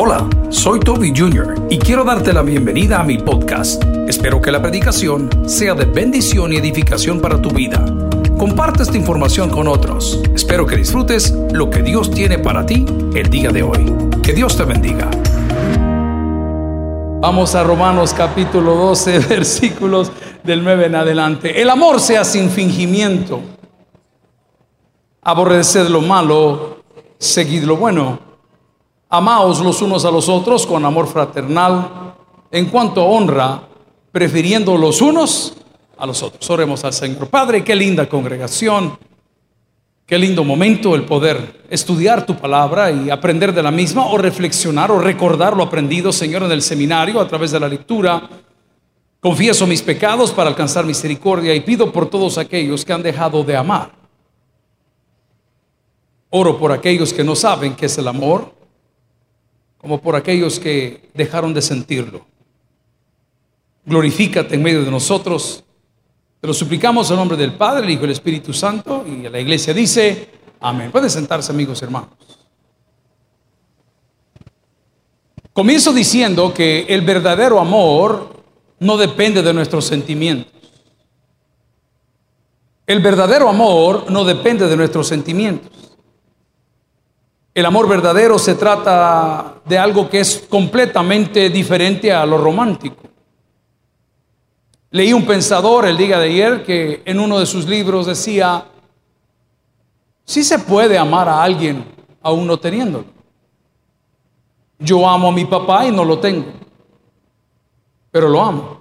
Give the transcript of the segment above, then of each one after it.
Hola, soy Toby Jr. y quiero darte la bienvenida a mi podcast. Espero que la predicación sea de bendición y edificación para tu vida. Comparte esta información con otros. Espero que disfrutes lo que Dios tiene para ti el día de hoy. Que Dios te bendiga. Vamos a Romanos capítulo 12, versículos del 9 en adelante. El amor sea sin fingimiento. Aborreced lo malo, seguid lo bueno. Amaos los unos a los otros con amor fraternal, en cuanto honra, prefiriendo los unos a los otros. Oremos al Señor. Padre, qué linda congregación, qué lindo momento el poder estudiar tu palabra y aprender de la misma o reflexionar o recordar lo aprendido, Señor, en el seminario a través de la lectura. Confieso mis pecados para alcanzar misericordia y pido por todos aquellos que han dejado de amar. Oro por aquellos que no saben qué es el amor como por aquellos que dejaron de sentirlo. Glorifícate en medio de nosotros. Te lo suplicamos en nombre del Padre, el Hijo y el Espíritu Santo. Y la iglesia dice, amén. Pueden sentarse amigos hermanos. Comienzo diciendo que el verdadero amor no depende de nuestros sentimientos. El verdadero amor no depende de nuestros sentimientos. El amor verdadero se trata de algo que es completamente diferente a lo romántico. Leí un pensador el día de ayer que en uno de sus libros decía, si se puede amar a alguien aún no teniéndolo. Yo amo a mi papá y no lo tengo, pero lo amo.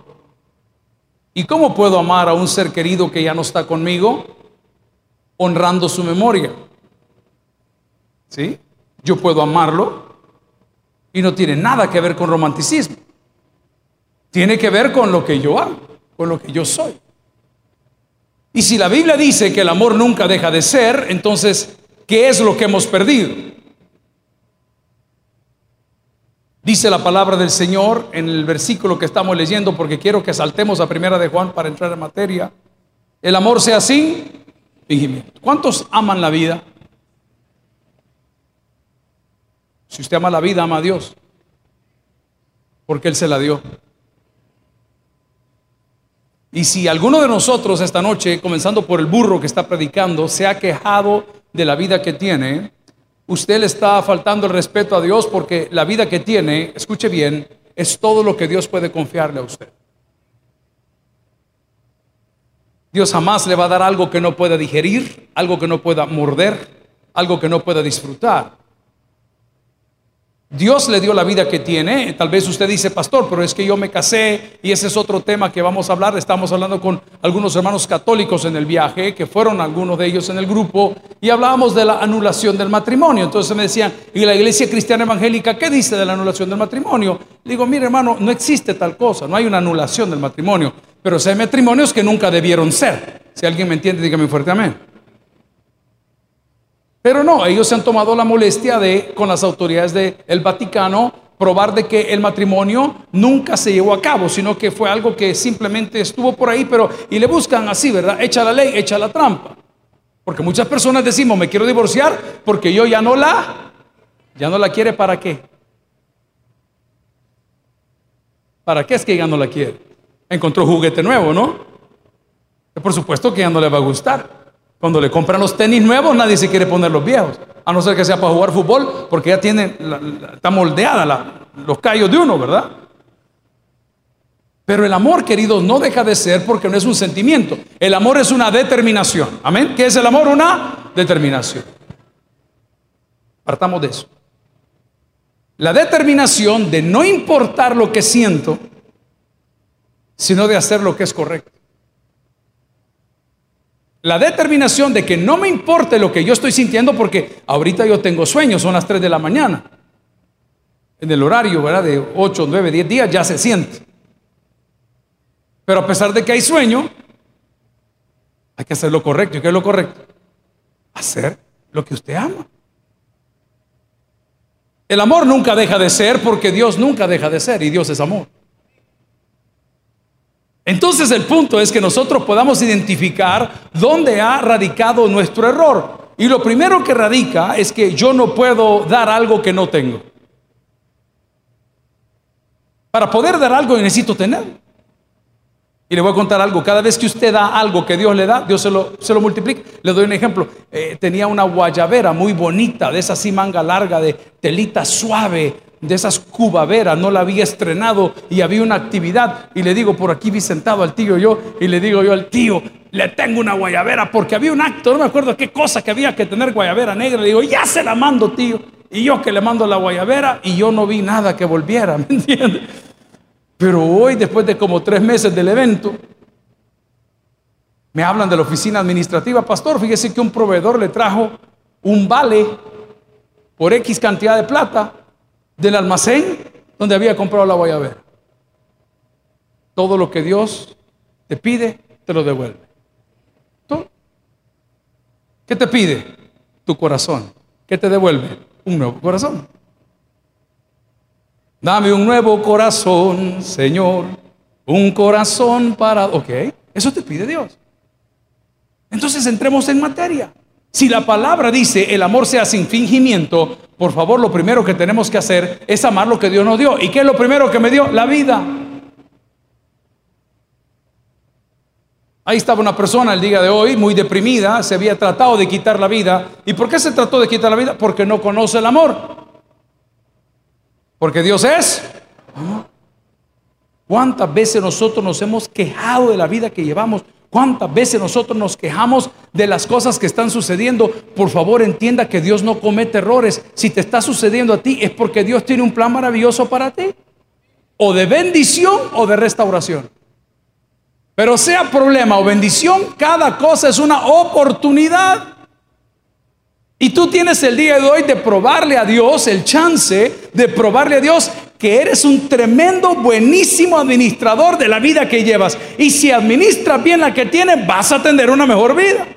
¿Y cómo puedo amar a un ser querido que ya no está conmigo? Honrando su memoria. ¿Sí? Yo puedo amarlo y no tiene nada que ver con romanticismo. Tiene que ver con lo que yo hago, con lo que yo soy. Y si la Biblia dice que el amor nunca deja de ser, entonces, ¿qué es lo que hemos perdido? Dice la palabra del Señor en el versículo que estamos leyendo, porque quiero que saltemos a primera de Juan para entrar en materia. El amor sea así, fingimiento. ¿Cuántos aman la vida? Si usted ama la vida, ama a Dios. Porque Él se la dio. Y si alguno de nosotros esta noche, comenzando por el burro que está predicando, se ha quejado de la vida que tiene, usted le está faltando el respeto a Dios porque la vida que tiene, escuche bien, es todo lo que Dios puede confiarle a usted. Dios jamás le va a dar algo que no pueda digerir, algo que no pueda morder, algo que no pueda disfrutar. Dios le dio la vida que tiene. Tal vez usted dice, pastor, pero es que yo me casé y ese es otro tema que vamos a hablar. Estamos hablando con algunos hermanos católicos en el viaje, que fueron algunos de ellos en el grupo, y hablábamos de la anulación del matrimonio. Entonces me decían, ¿y la iglesia cristiana evangélica qué dice de la anulación del matrimonio? Digo, mire hermano, no existe tal cosa, no hay una anulación del matrimonio, pero si hay matrimonios que nunca debieron ser. Si alguien me entiende, dígame fuerte amén. Pero no, ellos se han tomado la molestia de, con las autoridades del Vaticano, probar de que el matrimonio nunca se llevó a cabo, sino que fue algo que simplemente estuvo por ahí, pero y le buscan así, ¿verdad? Echa la ley, echa la trampa. Porque muchas personas decimos, me quiero divorciar porque yo ya no la, ya no la quiere, ¿para qué? ¿Para qué es que ya no la quiere? Encontró juguete nuevo, ¿no? Por supuesto que ya no le va a gustar. Cuando le compran los tenis nuevos, nadie se quiere poner los viejos. A no ser que sea para jugar fútbol, porque ya tiene, está moldeada los callos de uno, ¿verdad? Pero el amor, queridos, no deja de ser porque no es un sentimiento. El amor es una determinación. Amén. ¿Qué es el amor? Una determinación. Partamos de eso. La determinación de no importar lo que siento, sino de hacer lo que es correcto. La determinación de que no me importe lo que yo estoy sintiendo porque ahorita yo tengo sueños, son las 3 de la mañana. En el horario, ¿verdad? De 8, 9, 10 días ya se siente. Pero a pesar de que hay sueño, hay que hacer lo correcto. ¿Y qué es lo correcto? Hacer lo que usted ama. El amor nunca deja de ser porque Dios nunca deja de ser y Dios es amor. Entonces el punto es que nosotros podamos identificar dónde ha radicado nuestro error. Y lo primero que radica es que yo no puedo dar algo que no tengo. Para poder dar algo necesito tener. Y le voy a contar algo, cada vez que usted da algo que Dios le da, Dios se lo, se lo multiplica. Le doy un ejemplo, Eh, tenía una guayabera muy bonita, de esa así manga larga, de telita suave, de esas cubaveras, no la había estrenado y había una actividad. Y le digo, por aquí vi sentado al tío yo, y le digo yo al tío, le tengo una guayabera, porque había un acto, no me acuerdo qué cosa que había que tener guayabera negra. Le digo, ya se la mando, tío. Y yo que le mando la guayabera, y yo no vi nada que volviera, ¿me entiende? Pero hoy, después de como tres meses del evento, me hablan de la oficina administrativa. Pastor, fíjese que un proveedor le trajo un vale por X cantidad de plata del almacén donde había comprado la guayabera. Todo lo que Dios te pide, te lo devuelve. ¿Qué te pide? Tu corazón. ¿Qué te devuelve? Un nuevo corazón. Dame un nuevo corazón, Señor. Un corazón para... Ok, eso te pide Dios. Entonces entremos en materia. Si la palabra dice el amor sea sin fingimiento, por favor lo primero que tenemos que hacer es amar lo que Dios nos dio. ¿Y qué es lo primero que me dio? La vida. Ahí estaba una persona el día de hoy muy deprimida, se había tratado de quitar la vida. ¿Y por qué se trató de quitar la vida? Porque no conoce el amor. Porque Dios es. ¿Cuántas veces nosotros nos hemos quejado de la vida que llevamos? ¿Cuántas veces nosotros nos quejamos de las cosas que están sucediendo? Por favor, entienda que Dios no comete errores. Si te está sucediendo a ti es porque Dios tiene un plan maravilloso para ti. O de bendición o de restauración. Pero sea problema o bendición, cada cosa es una oportunidad. Y tú tienes el día de hoy de probarle a Dios, el chance de probarle a Dios que eres un tremendo, buenísimo administrador de la vida que llevas. Y si administras bien la que tienes, vas a tener una mejor vida.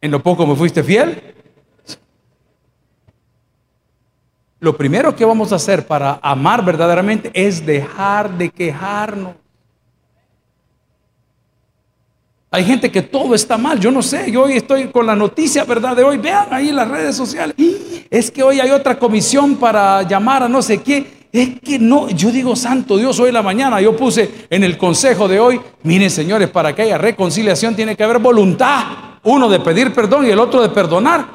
En lo poco me fuiste fiel. Lo primero que vamos a hacer para amar verdaderamente es dejar de quejarnos. Hay gente que todo está mal, yo no sé, yo hoy estoy con la noticia, ¿verdad? De hoy, vean ahí las redes sociales, es que hoy hay otra comisión para llamar a no sé qué, es que no, yo digo, santo Dios, hoy en la mañana yo puse en el consejo de hoy, miren señores, para que haya reconciliación tiene que haber voluntad, uno de pedir perdón y el otro de perdonar,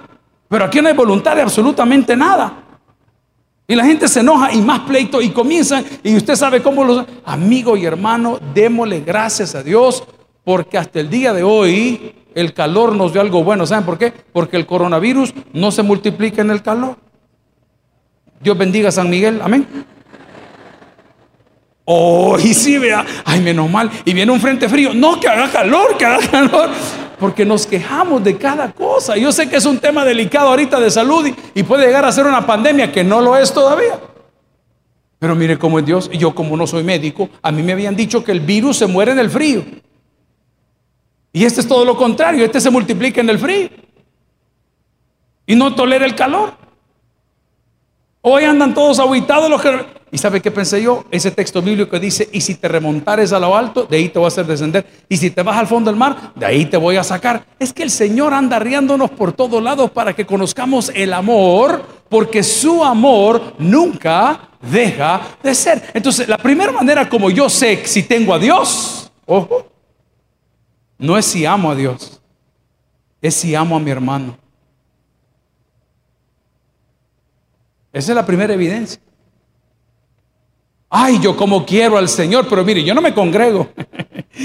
pero aquí no hay voluntad de absolutamente nada. Y la gente se enoja y más pleito y comienzan, y usted sabe cómo los... Amigo y hermano, démosle gracias a Dios porque hasta el día de hoy el calor nos dio algo bueno. ¿Saben por qué? Porque el coronavirus no se multiplica en el calor. Dios bendiga a San Miguel. Amén. Oh, sí, vea. Ay, menos mal. Y viene un frente frío. No, que haga calor, que haga calor. Porque nos quejamos de cada cosa. Yo sé que es un tema delicado ahorita de salud y puede llegar a ser una pandemia que no lo es todavía. Pero mire cómo es Dios. Y yo como no soy médico, a mí me habían dicho que el virus se muere en el frío. Y este es todo lo contrario, este se multiplica en el frío. Y no tolera el calor. Hoy andan todos aguitados los que... ¿Y sabe qué pensé yo? Ese texto bíblico que dice, y si te remontares a lo alto, de ahí te voy a hacer descender. Y si te vas al fondo del mar, de ahí te voy a sacar. Es que el Señor anda riándonos por todos lados para que conozcamos el amor, porque su amor nunca deja de ser. Entonces, la primera manera como yo sé si tengo a Dios, ojo, no es si amo a Dios, es si amo a mi hermano. Esa es la primera evidencia. Ay, yo como quiero al Señor, pero mire, yo no me congrego.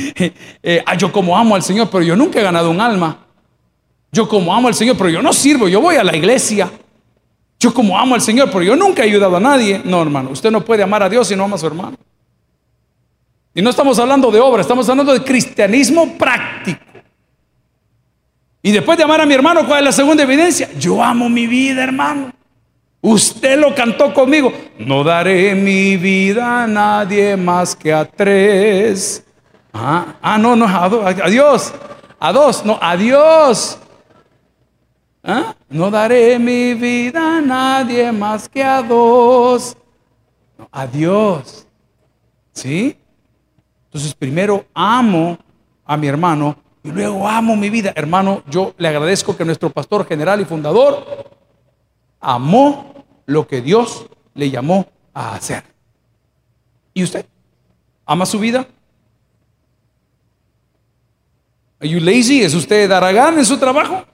eh, ay, yo como amo al Señor, pero yo nunca he ganado un alma. Yo como amo al Señor, pero yo no sirvo, yo voy a la iglesia. Yo como amo al Señor, pero yo nunca he ayudado a nadie. No, hermano, usted no puede amar a Dios si no ama a su hermano. Y no estamos hablando de obra, estamos hablando de cristianismo práctico. Y después de amar a mi hermano, ¿cuál es la segunda evidencia? Yo amo mi vida, hermano. Usted lo cantó conmigo. No daré mi vida a nadie más que a tres. Ah, ah no, no, a, a Dios. A dos, no, a Dios. ¿Ah? No daré mi vida a nadie más que a dos. No, a Dios. ¿Sí? Entonces primero amo a mi hermano y luego amo mi vida. Hermano, yo le agradezco que nuestro pastor general y fundador amó lo que Dios le llamó a hacer. ¿Y usted? ¿Ama su vida? ¿Are you lazy? ¿Es usted daragán en su trabajo?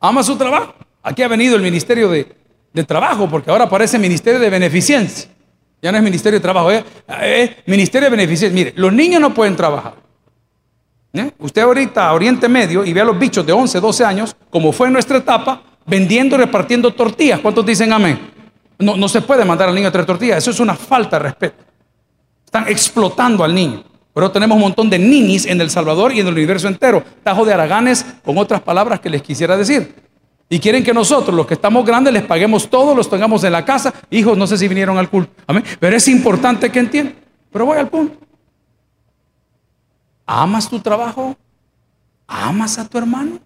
¿Ama su trabajo? Aquí ha venido el Ministerio de, de Trabajo, porque ahora parece Ministerio de Beneficencia. Ya no es Ministerio de Trabajo, es, Ministerio de Beneficencia. Mire, los niños no pueden trabajar. ¿Eh? Usted ahorita a Oriente Medio y ve a los bichos de 11, 12 años, como fue en nuestra etapa, vendiendo repartiendo tortillas. ¿Cuántos dicen amén? No, no se puede mandar al niño a traer tortillas. Eso es una falta de respeto. Están explotando al niño. Pero tenemos un montón de ninis en El Salvador y en el universo entero. Tajo de araganes, con otras palabras que les quisiera decir. Y quieren que nosotros, los que estamos grandes, les paguemos todo, los tengamos en la casa. Hijos, no sé si vinieron al culto. Amén. Pero es importante que entiendan. Pero voy al punto. ¿Amas tu trabajo? ¿Amas a tu hermano?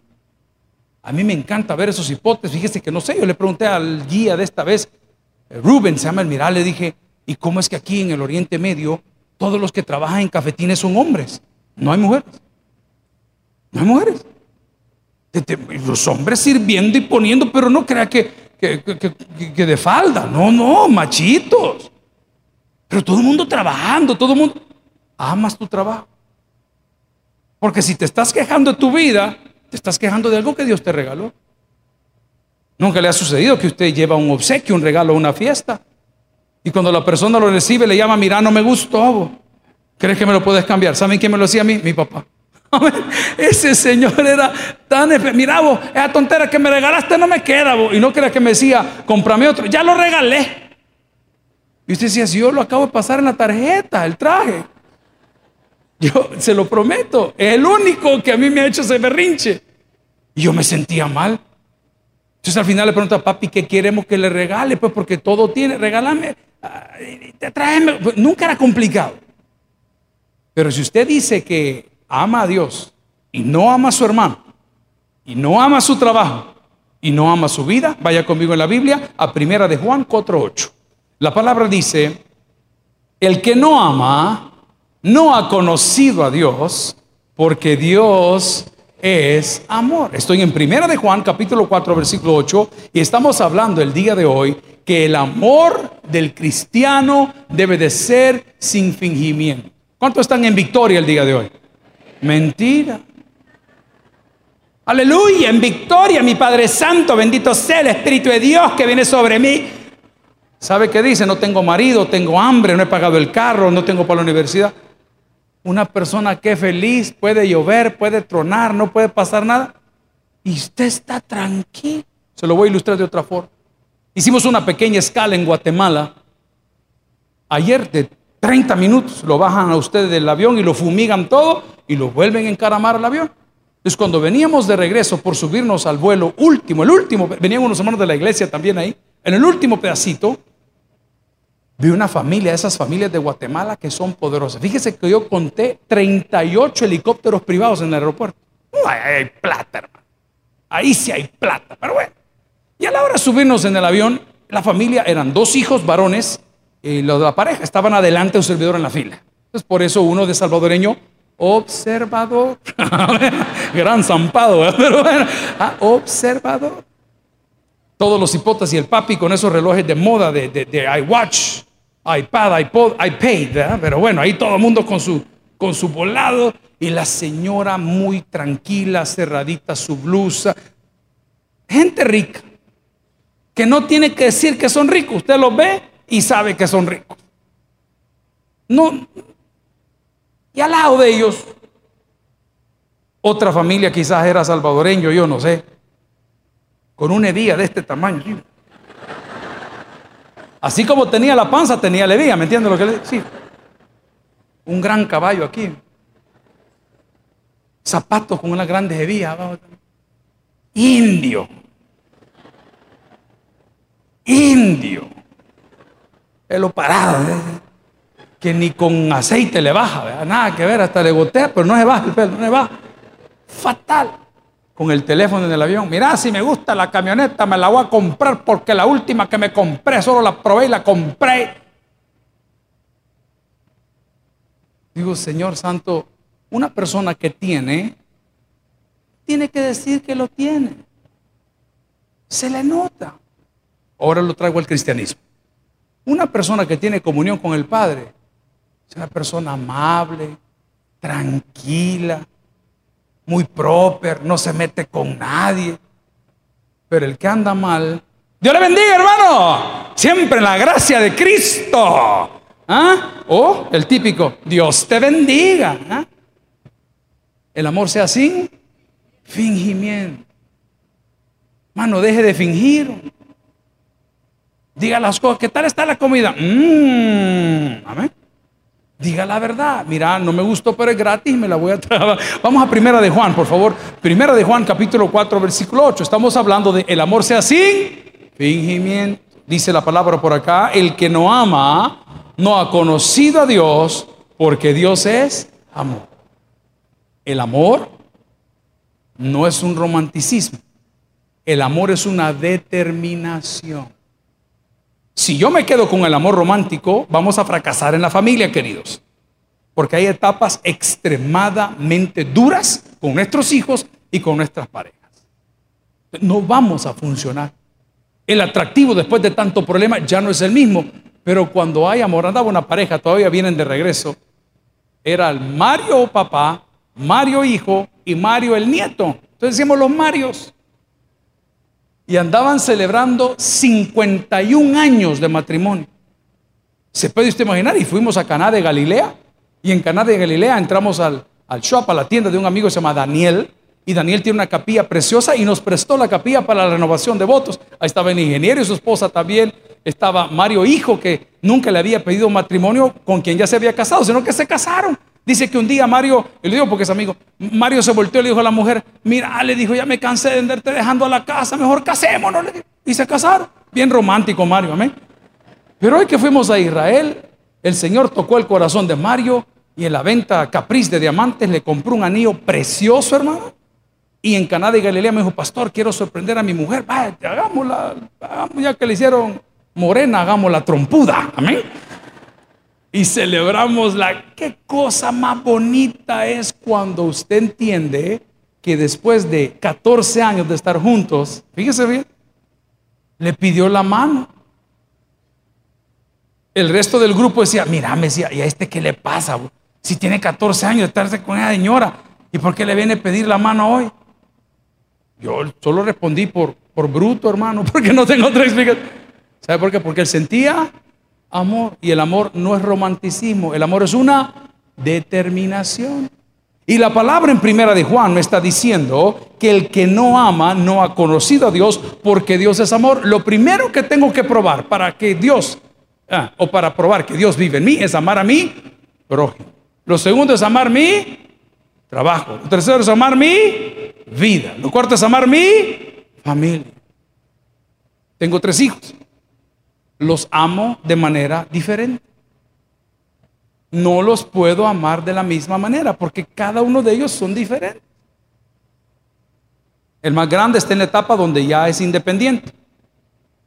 A mí me encanta ver esos hipótesis. Fíjese que no sé, yo le pregunté al guía de esta vez, eh, Rubén se llama el miral, le dije, ¿y cómo es que aquí en el Oriente Medio todos los que trabajan en cafetines son hombres? No hay mujeres. No hay mujeres. Los hombres sirviendo y poniendo, pero no crea que, que, de falda. No, no, machitos. Pero todo el mundo trabajando, todo el mundo. Amas tu trabajo. Porque si te estás quejando de tu vida, te estás quejando de algo que Dios te regaló. Nunca le ha sucedido que usted lleva un obsequio, un regalo, una fiesta. Y cuando la persona lo recibe, le llama, mira, no me gustó. ¿Crees que me lo puedes cambiar? ¿Saben quién me lo hacía a mí? Mi papá. Ese señor era tan... Mira vos, esa tontera que me regalaste no me queda vos. Y no creas que me decía, cómprame otro. Ya lo regalé. Y usted decía, si yo lo acabo de pasar en la tarjeta, el traje. Yo se lo prometo. Es el único que a mí me ha hecho ese berrinche. Y yo me sentía mal. Entonces al final le pregunto a papi, ¿qué queremos que le regale? Pues porque todo tiene, regálame, tráeme. Pues, nunca era complicado. Pero si usted dice que ama a Dios y no ama a su hermano, y no ama su trabajo, y no ama su vida, vaya conmigo en la Biblia a primera de Juan 4.8. La palabra dice, el que no ama, no ha conocido a Dios, porque Dios es amor. Estoy en Primera de Juan, capítulo 4, versículo 8, y estamos hablando el día de hoy que el amor del cristiano debe de ser sin fingimiento. ¿Cuántos están en victoria el día de hoy? Mentira. Aleluya, en victoria, mi Padre Santo, bendito sea el Espíritu de Dios que viene sobre mí. ¿Sabe qué dice? No tengo marido, tengo hambre, no he pagado el carro, no tengo para la universidad. Una persona que es feliz, puede llover, puede tronar, no puede pasar nada. Y usted está tranquilo. Se lo voy a ilustrar de otra forma. Hicimos una pequeña escala en Guatemala. Ayer de 30 minutos lo bajan a usted del avión y lo fumigan todo y lo vuelven a encaramar al avión. Entonces cuando veníamos de regreso por subirnos al vuelo último, el último, venían unos hermanos de la iglesia también ahí, en el último pedacito, Vi una familia, esas familias de Guatemala que son poderosas. Fíjese que yo conté 38 helicópteros privados en el aeropuerto. ahí hay plata, hermano. Ahí sí hay plata, pero bueno. Y a la hora de subirnos en el avión, la familia eran dos hijos varones y los de la pareja estaban adelante un servidor en la fila. Entonces, por eso uno de salvadoreño, observador. Gran zampado, pero bueno, ah, observador todos los hipotas y el papi con esos relojes de moda de, de, iWatch, iPad, iPod, iPad, pero bueno, ahí todo el mundo con su, con su volado y la señora muy tranquila, cerradita su blusa. Gente rica, que no tiene que decir que son ricos, usted los ve y sabe que son ricos. No, y al lado de ellos, otra familia quizás era salvadoreño, yo no sé con una hebilla de este tamaño. Así como tenía la panza, tenía la hebilla, ¿me entiendes lo que le digo? Un gran caballo aquí. Zapatos con una grande hebilla abajo. Indio. Indio. Pelo parado. ¿eh? Que ni con aceite le baja, nada que ver, hasta le gotea, pero no se baja el pelo, no se baja. Fatal con el teléfono en el avión. Mira, si me gusta la camioneta, me la voy a comprar porque la última que me compré, solo la probé y la compré. Digo, Señor Santo, una persona que tiene, tiene que decir que lo tiene. Se le nota. Ahora lo traigo al cristianismo. Una persona que tiene comunión con el Padre Es una persona amable, tranquila, muy proper, no se mete con nadie. Pero el que anda mal, Dios le bendiga, hermano. Siempre en la gracia de Cristo. ¿Ah? O el típico, Dios te bendiga. ¿ah? El amor sea sin fingimiento. Mano, deje de fingir. Diga las cosas. ¿Qué tal está la comida? Mmm. Amén. Diga la verdad. Mira, no me gustó, pero es gratis, me la voy a traer. Vamos a Primera de Juan, por favor. Primera de Juan, capítulo 4, versículo 8. Estamos hablando de el amor sea sin fingimiento. Dice la palabra por acá, el que no ama no ha conocido a Dios porque Dios es amor. El amor no es un romanticismo. El amor es una determinación. Si yo me quedo con el amor romántico, vamos a fracasar en la familia, queridos. Porque hay etapas extremadamente duras con nuestros hijos y con nuestras parejas. No vamos a funcionar. El atractivo después de tanto problema ya no es el mismo. Pero cuando hay amor, andaba una pareja, todavía vienen de regreso. Era el Mario papá, Mario hijo y Mario el nieto. Entonces decimos los Marios y andaban celebrando 51 años de matrimonio. ¿Se puede usted imaginar? Y fuimos a Caná de Galilea. Y en Caná de Galilea entramos al, al shop, a la tienda de un amigo que se llama Daniel. Y Daniel tiene una capilla preciosa y nos prestó la capilla para la renovación de votos. Ahí estaba el ingeniero y su esposa también. Estaba Mario Hijo, que nunca le había pedido matrimonio con quien ya se había casado, sino que se casaron. Dice que un día Mario, y le digo porque es amigo, Mario se volteó y le dijo a la mujer, mira, le dijo, ya me cansé de andarte dejando a la casa, mejor casémonos. Y se casaron. Bien romántico Mario, amén. Pero hoy que fuimos a Israel, el Señor tocó el corazón de Mario y en la venta Capriz de Diamantes le compró un anillo precioso, hermano. Y en Canadá y Galilea me dijo, pastor, quiero sorprender a mi mujer. Vaya, hagámosla, hagamos, ya que le hicieron morena, hagamos la trompuda. Amén y celebramos la... ¿Qué cosa más bonita es cuando usted entiende que después de 14 años de estar juntos, fíjese bien, le pidió la mano? El resto del grupo decía, mira, me decía, ¿y a este qué le pasa? Si tiene 14 años de estarse con esa señora, ¿y por qué le viene a pedir la mano hoy? Yo solo respondí por, por bruto, hermano, porque no tengo otra explicación. ¿Sabe por qué? Porque él sentía amor. Y el amor no es romanticismo, el amor es una determinación. Y la palabra en primera de Juan me está diciendo que el que no ama no ha conocido a Dios porque Dios es amor. Lo primero que tengo que probar para que Dios, ah, o para probar que Dios vive en mí, es amar a mí prójimo. Lo segundo es amar mi trabajo. Lo tercero es amar mi vida. Lo cuarto es amar mi familia. Tengo tres hijos los amo de manera diferente. No los puedo amar de la misma manera porque cada uno de ellos son diferentes. El más grande está en la etapa donde ya es independiente,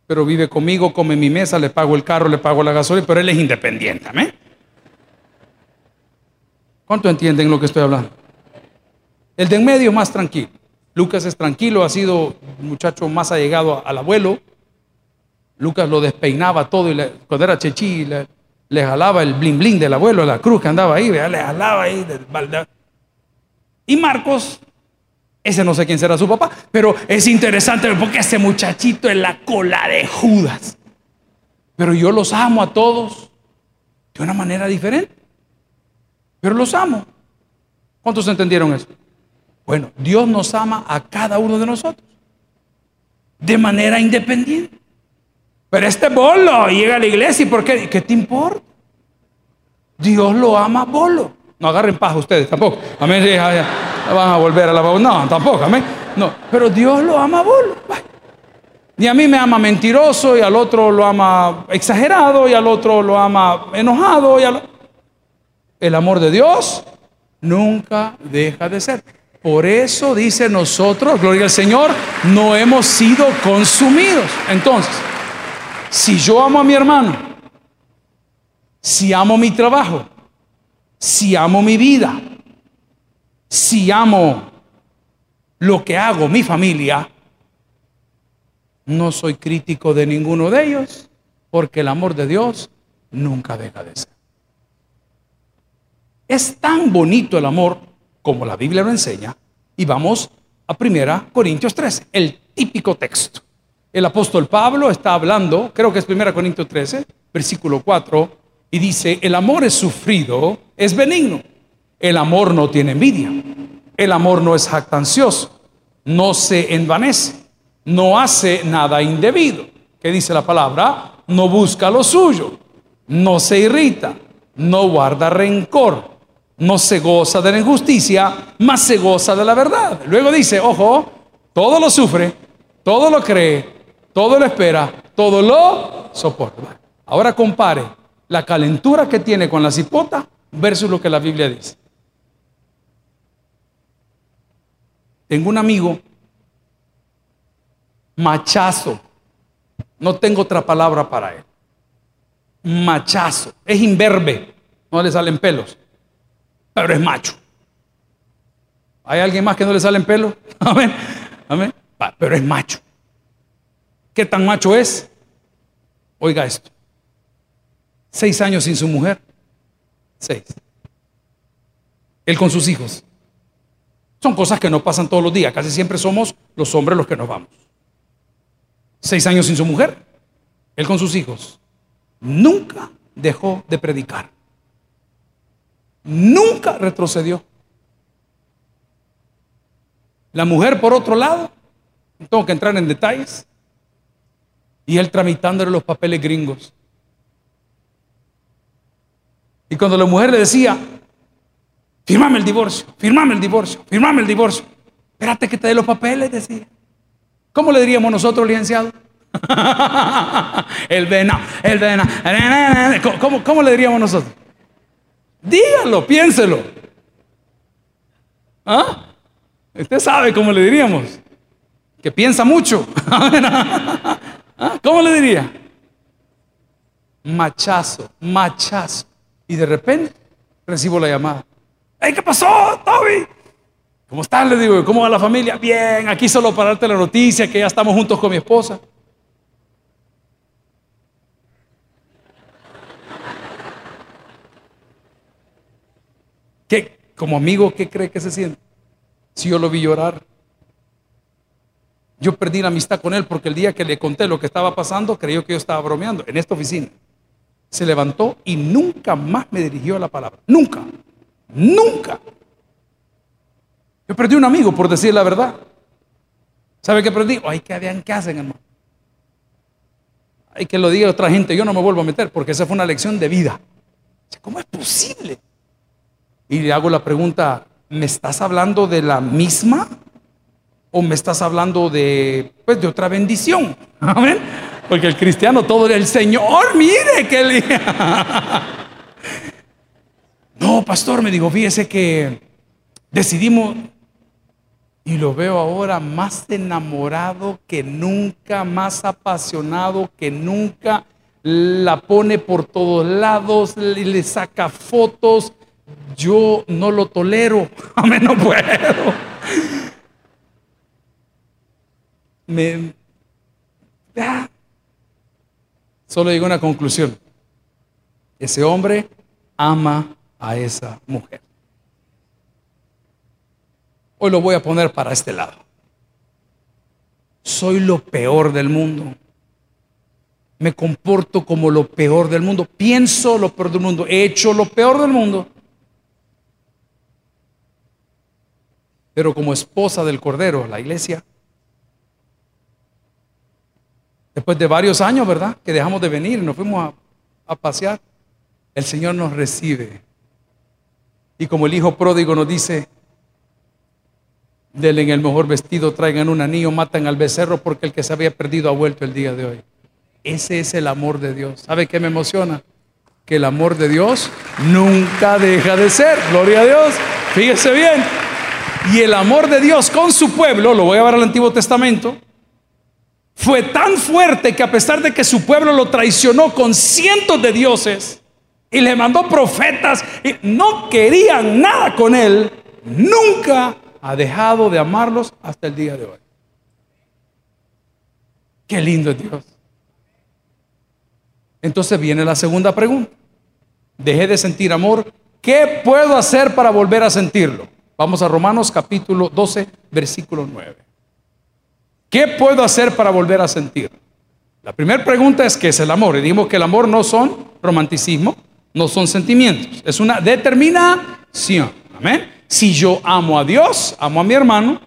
pero vive conmigo, come mi mesa, le pago el carro, le pago la gasolina, pero él es independiente. ¿Cuánto entienden lo que estoy hablando? El de en medio más tranquilo. Lucas es tranquilo, ha sido un muchacho más allegado al abuelo, Lucas lo despeinaba todo y cuando era chechí le, jalaba el blin blin del abuelo, la cruz que andaba ahí, le jalaba ahí. y Marcos, ese no sé quién será su papá, pero es interesante porque ese muchachito es la cola de Judas. Pero yo los amo a todos de una manera diferente. Pero los amo. ¿Cuántos entendieron eso? Bueno, Dios nos ama a cada uno de nosotros de manera independiente. Pero este bolo llega a la iglesia y ¿por qué? ¿Qué te importa? Dios lo ama bolo. No agarren paz ustedes tampoco. Amén. Van a volver a la No, tampoco. Amén. No, pero Dios lo ama bolo. Y a mí me ama mentiroso y al otro lo ama exagerado y al otro lo ama enojado. El amor de Dios nunca deja de ser. Por eso dice nosotros, gloria al Señor, no hemos sido consumidos. Entonces, si yo amo a mi hermano, si amo mi trabajo, si amo mi vida, si amo lo que hago, mi familia, no soy crítico de ninguno de ellos, porque el amor de Dios nunca deja de ser. Es tan bonito el amor como la Biblia lo enseña. Y vamos a 1 Corintios 13, el típico texto. El apóstol Pablo está hablando, creo que es 1 Corintios 13, versículo 4, y dice, el amor es sufrido, es benigno. El amor no tiene envidia. El amor no es jactancioso, no se envanece, no hace nada indebido. ¿Qué dice la palabra? No busca lo suyo, no se irrita, no guarda rencor, no se goza de la injusticia, más se goza de la verdad. Luego dice, ojo, todo lo sufre, todo lo cree, todo lo espera, todo lo soporta. Ahora compare la calentura que tiene con la cipota versus lo que la Biblia dice. Tengo un amigo, machazo, no tengo otra palabra para él. Machazo, es imberbe, no le salen pelos, pero es macho. ¿Hay alguien más que no le salen pelos? Amén, amén, pero es macho. ¿Qué tan macho es? Oiga esto. Seis años sin su mujer. Seis. Él con sus hijos. Son cosas que no pasan todos los días. Casi siempre somos los hombres los que nos vamos. Seis años sin su mujer. Él con sus hijos. Nunca dejó de predicar. Nunca retrocedió. La mujer, por otro lado, tengo que entrar en detalles, y él tramitándole los papeles gringos. Y cuando la mujer le decía, firmame el divorcio, firmame el divorcio, firmame el divorcio. Espérate que te dé los papeles, decía. ¿Cómo le diríamos nosotros, licenciado? el vena, el vena. ¿Cómo, ¿Cómo le diríamos nosotros? Dígalo, piénselo. ¿Ah? Usted sabe cómo le diríamos. Que piensa mucho. ¿Ah? ¿Cómo le diría? Machazo, machazo. Y de repente recibo la llamada. ¡Hey, qué pasó, Toby! ¿Cómo estás? Le digo, ¿cómo va la familia? Bien, aquí solo para darte la noticia que ya estamos juntos con mi esposa. ¿Qué? Como amigo, ¿qué cree que se siente? Si yo lo vi llorar. Yo perdí la amistad con él porque el día que le conté lo que estaba pasando, creyó que yo estaba bromeando en esta oficina se levantó y nunca más me dirigió la palabra. Nunca, nunca. Yo perdí un amigo por decir la verdad. ¿Sabe qué perdí? Ay, que habían que hacen, hermano. Hay que lo diga otra gente, yo no me vuelvo a meter porque esa fue una lección de vida. ¿Cómo es posible? Y le hago la pregunta, ¿me estás hablando de la misma? ¿O me estás hablando de, pues, de otra bendición? Amén. Porque el cristiano todo era el Señor, mire que le... No, pastor, me dijo, fíjese que decidimos y lo veo ahora más enamorado que nunca, más apasionado que nunca. La pone por todos lados, le, le saca fotos. Yo no lo tolero, a mí no puedo. Me, Solo digo una conclusión. Ese hombre ama a esa mujer. Hoy lo voy a poner para este lado. Soy lo peor del mundo. Me comporto como lo peor del mundo. Pienso lo peor del mundo. He hecho lo peor del mundo. Pero como esposa del Cordero, la iglesia, Después de varios años, ¿verdad? Que dejamos de venir, nos fuimos a, pasear. El Señor nos recibe. Y como el hijo pródigo nos dice, denle en el mejor vestido, traigan un anillo, matan al becerro porque el que se había perdido ha vuelto el día de hoy. Ese es el amor de Dios. ¿Sabe qué me emociona? Que el amor de Dios nunca deja de ser. Gloria a Dios. Fíjese bien. Y el amor de Dios con su pueblo, lo voy a ver al Antiguo Testamento, fue tan fuerte que a pesar de que su pueblo lo traicionó con cientos de dioses y le mandó profetas y no querían nada con él, nunca ha dejado de amarlos hasta el día de hoy. Qué lindo es Dios. Entonces viene la segunda pregunta. Dejé de sentir amor. ¿qué puedo hacer para volver a sentirlo? Vamos a Romanos capítulo 12, versículo 9. ¿Qué puedo hacer para volver a sentirlo? La primera pregunta es qué es el amor. Y dijimos que el amor no son romanticismo, no son sentimientos, es una determinación. Amén. Si yo amo a Dios, amo a mi hermano,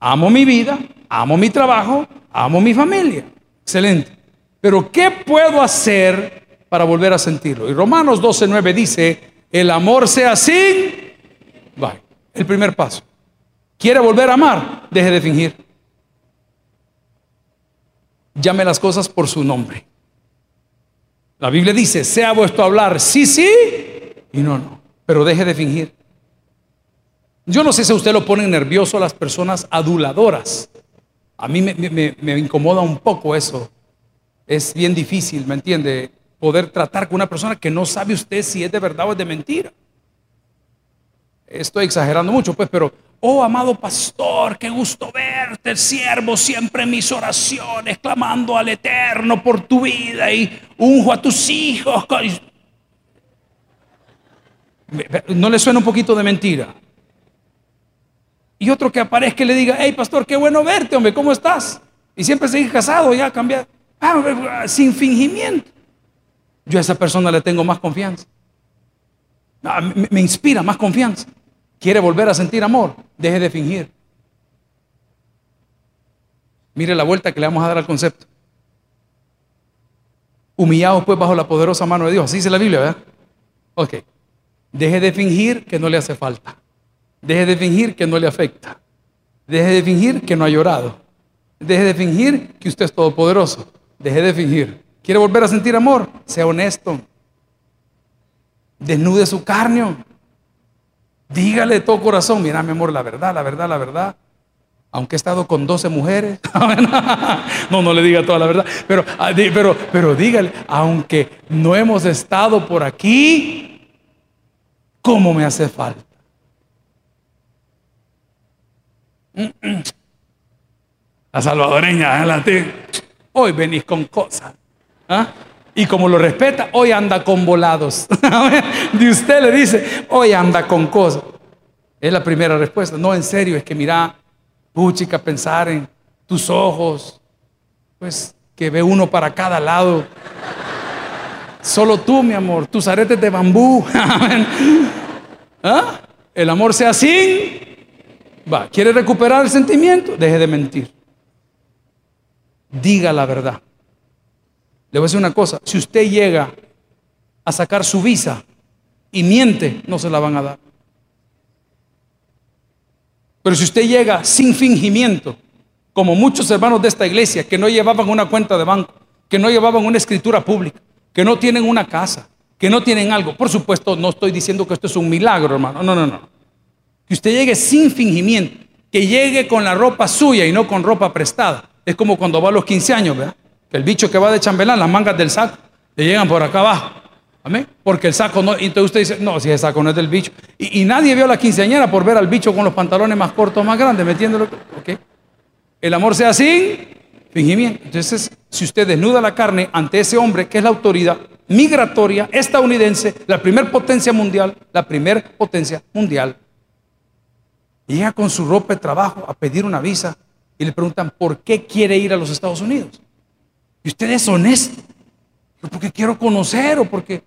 amo mi vida, amo mi trabajo, amo mi familia. Excelente. Pero ¿qué puedo hacer para volver a sentirlo? Y Romanos 12:9 dice, el amor sea sin Bye. El primer paso. ¿Quiere volver a amar? Deje de fingir. Llame las cosas por su nombre. La Biblia dice, sea vuestro hablar sí, sí y no, no. Pero deje de fingir. Yo no sé si a usted lo pone nervioso a las personas aduladoras. A mí me, me incomoda un poco eso. Es bien difícil, ¿me entiende? Poder tratar con una persona que no sabe usted si es de verdad o es de mentira. Estoy exagerando mucho, pues, pero Oh, amado pastor, qué gusto verte, siervo, siempre en mis oraciones, clamando al Eterno por tu vida y unjo a tus hijos. ¿No le suena un poquito de mentira? Y otro que aparezca y le diga, hey pastor, qué bueno verte, hombre, ¿cómo estás? Y siempre sigue casado, ya cambiado. Ah, sin fingimiento. Yo a esa persona le tengo más confianza. Ah, me inspira más confianza. ¿Quiere volver a sentir amor? Deje de fingir. Mire la vuelta que le vamos a dar al concepto. Humillados pues bajo la poderosa mano de Dios. Así dice la Biblia, ¿verdad? Ok. Deje de fingir que no le hace falta. Deje de fingir que no le afecta. Deje de fingir que no ha llorado. Deje de fingir que usted es todopoderoso. Deje de fingir. ¿Quiere volver a sentir amor? Sea honesto. Desnude su carne. Dígale todo corazón, mira mi amor, la verdad, la verdad, la verdad. Aunque he estado con 12 mujeres, no, no le diga toda la verdad, pero, ah, pero, pero dígale, aunque no hemos estado por aquí, ¿cómo me hace falta? La salvadoreña, ¿eh? hoy venís con cosas. ¿ah? Y como lo respeta, hoy anda con volados. de usted le dice, hoy anda con cosas. Es la primera respuesta. No, en serio, es que mira, puchica, pensar en tus ojos, pues que ve uno para cada lado. Solo tú, mi amor, tus aretes de bambú. ¿Ah? El amor sea así. Va, ¿quiere recuperar el sentimiento? Deje de mentir. Diga la verdad. Le voy a decir una cosa, si usted llega a sacar su visa y miente, no se la van a dar. Pero si usted llega sin fingimiento, como muchos hermanos de esta iglesia que no llevaban una cuenta de banco, que no llevaban una escritura pública, que no tienen una casa, que no tienen algo. Por supuesto, no estoy diciendo que esto es un milagro, hermano. No, no, no. Que usted llegue sin fingimiento, que llegue con la ropa suya y no con ropa prestada. Es como cuando va a los 15 años, ¿verdad? El bicho que va de chambelán, las mangas del saco, le llegan por acá abajo. Amén. Porque el saco no. Entonces usted dice, no, si el saco no es del bicho. Y, nadie vio a la quinceañera por ver al bicho con los pantalones más cortos, más grandes, metiéndolo. ¿Ok? El amor sea así, fingimiento. Entonces, si usted desnuda la carne ante ese hombre que es la autoridad migratoria estadounidense, la primer potencia mundial, la primer potencia mundial, llega con su ropa de trabajo a pedir una visa y le preguntan por qué quiere ir a los Estados Unidos. Y usted es honesto. Porque quiero conocer o porque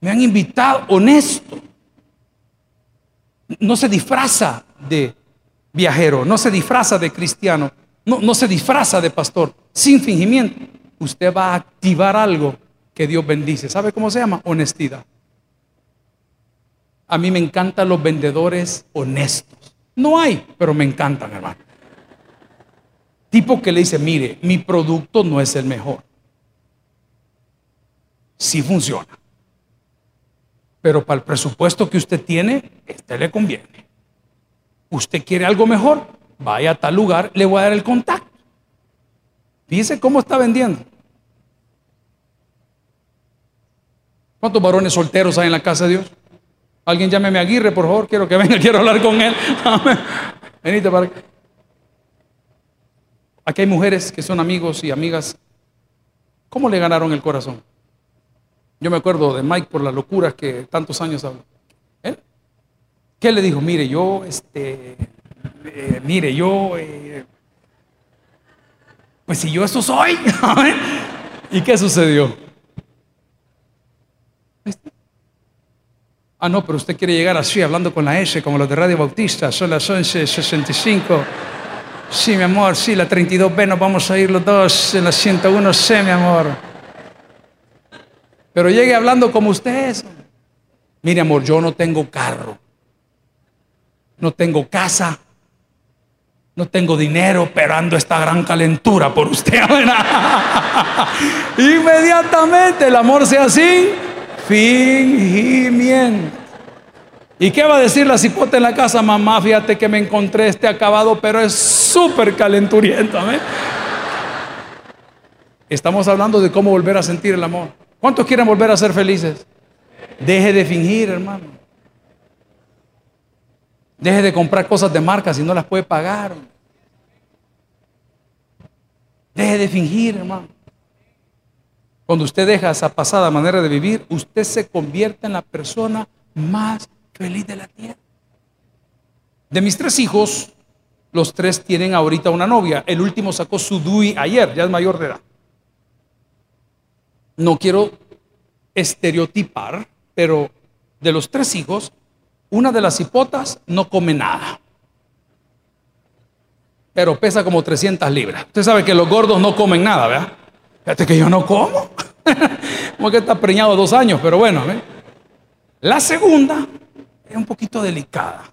me han invitado. Honesto. No se disfraza de viajero, no se disfraza de cristiano, no, no se disfraza de pastor, sin fingimiento. Usted va a activar algo que Dios bendice. ¿Sabe cómo se llama? Honestidad. A mí me encantan los vendedores honestos. No hay, pero me encantan, hermano. Tipo que le dice, mire, mi producto no es el mejor. Sí funciona. Pero para el presupuesto que usted tiene, este le conviene. Usted quiere algo mejor, vaya a tal lugar, le voy a dar el contacto. Fíjese cómo está vendiendo. ¿Cuántos varones solteros hay en la casa de Dios? Alguien llámeme a Aguirre, por favor, quiero que venga, quiero hablar con él. Venite para acá. Aquí hay mujeres que son amigos y amigas. ¿Cómo le ganaron el corazón? Yo me acuerdo de Mike por las locuras que tantos años habló. ¿Eh? ¿Qué le dijo? Mire, yo, este, eh, mire, yo, eh, pues si yo eso soy. ¿Y qué sucedió? Ah, no, pero usted quiere llegar así, hablando con la S, como los de Radio Bautista, son las 11.65. Sí, mi amor, sí, la 32B nos vamos a ir los dos en la 101C, mi amor. Pero llegue hablando como usted es. Mire, amor, yo no tengo carro, no tengo casa, no tengo dinero, pero ando esta gran calentura por usted. Inmediatamente el amor sea así, fingimiento. ¿Y qué va a decir la cipote en la casa? Mamá, fíjate que me encontré este acabado, pero es súper calenturiento. Estamos hablando de cómo volver a sentir el amor. ¿Cuántos quieren volver a ser felices? Deje de fingir, hermano. Deje de comprar cosas de marca si no las puede pagar. Deje de fingir, hermano. Cuando usted deja esa pasada manera de vivir, usted se convierte en la persona más feliz de la tierra. De mis tres hijos, los tres tienen ahorita una novia. El último sacó su DUI ayer, ya es mayor de edad. No quiero estereotipar, pero de los tres hijos, una de las hipotas no come nada. Pero pesa como 300 libras. Usted sabe que los gordos no comen nada, ¿verdad? Fíjate que yo no como. como que está preñado dos años, pero bueno. La segunda es un poquito delicada.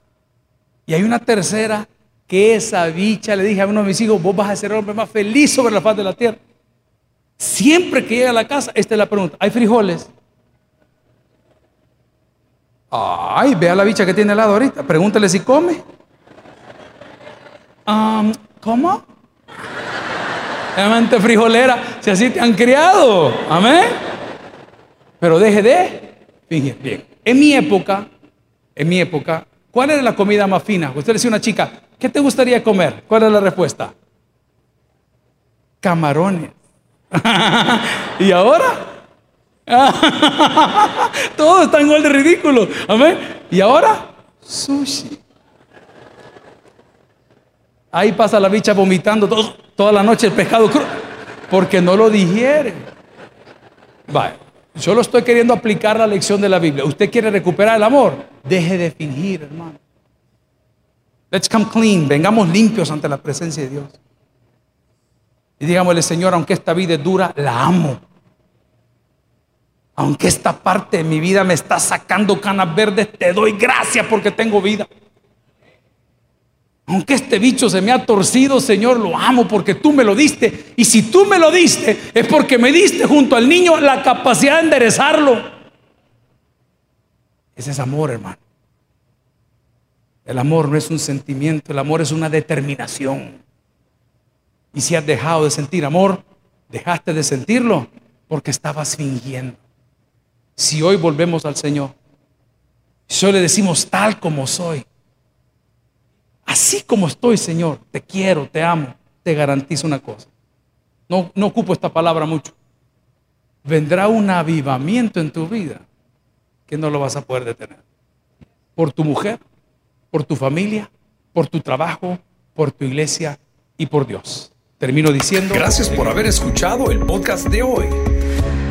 Y hay una tercera que esa bicha, le dije a uno de mis hijos, vos vas a ser el hombre más feliz sobre la faz de la tierra. Siempre que llega a la casa, esta es la pregunta. ¿Hay frijoles? Ay, vea la bicha que tiene al lado ahorita. Pregúntale si come. ¿Cómo? Amante frijolera, si así te han criado. Amén. Pero deje de fingir. Bien. En mi época, en mi época, ¿cuál era la comida más fina? Usted le decía a una chica, ¿qué te gustaría comer? ¿Cuál es la respuesta? Camarones. ¿Y ahora? Todo está igual de ridículo. Amén. ¿Y ahora? Sushi. Ahí pasa la bicha vomitando toda la noche el pescado crudo. Porque no lo digiere. Vale. Yo lo estoy queriendo aplicar la lección de la Biblia. ¿Usted quiere recuperar el amor? Deje de fingir, hermano. Let's come clean. Vengamos limpios ante la presencia de Dios. Y digámosle, Señor, aunque esta vida es dura, la amo. Aunque esta parte de mi vida me está sacando canas verdes, te doy gracias porque tengo vida. Aunque este bicho se me ha torcido, Señor, lo amo porque tú me lo diste. Y si tú me lo diste, es porque me diste junto al niño la capacidad de enderezarlo. Ese es amor, hermano. El amor no es un sentimiento, el amor es una determinación. Y si has dejado de sentir amor, dejaste de sentirlo porque estabas fingiendo. Si hoy volvemos al Señor, si hoy le decimos tal como soy, Así como estoy, Señor, te quiero, te amo, te garantizo una cosa. No, no ocupo esta palabra mucho. Vendrá un avivamiento en tu vida que no lo vas a poder detener. Por tu mujer, por tu familia, por tu trabajo, por tu iglesia y por Dios. Termino diciendo... Gracias por haber escuchado el podcast de hoy.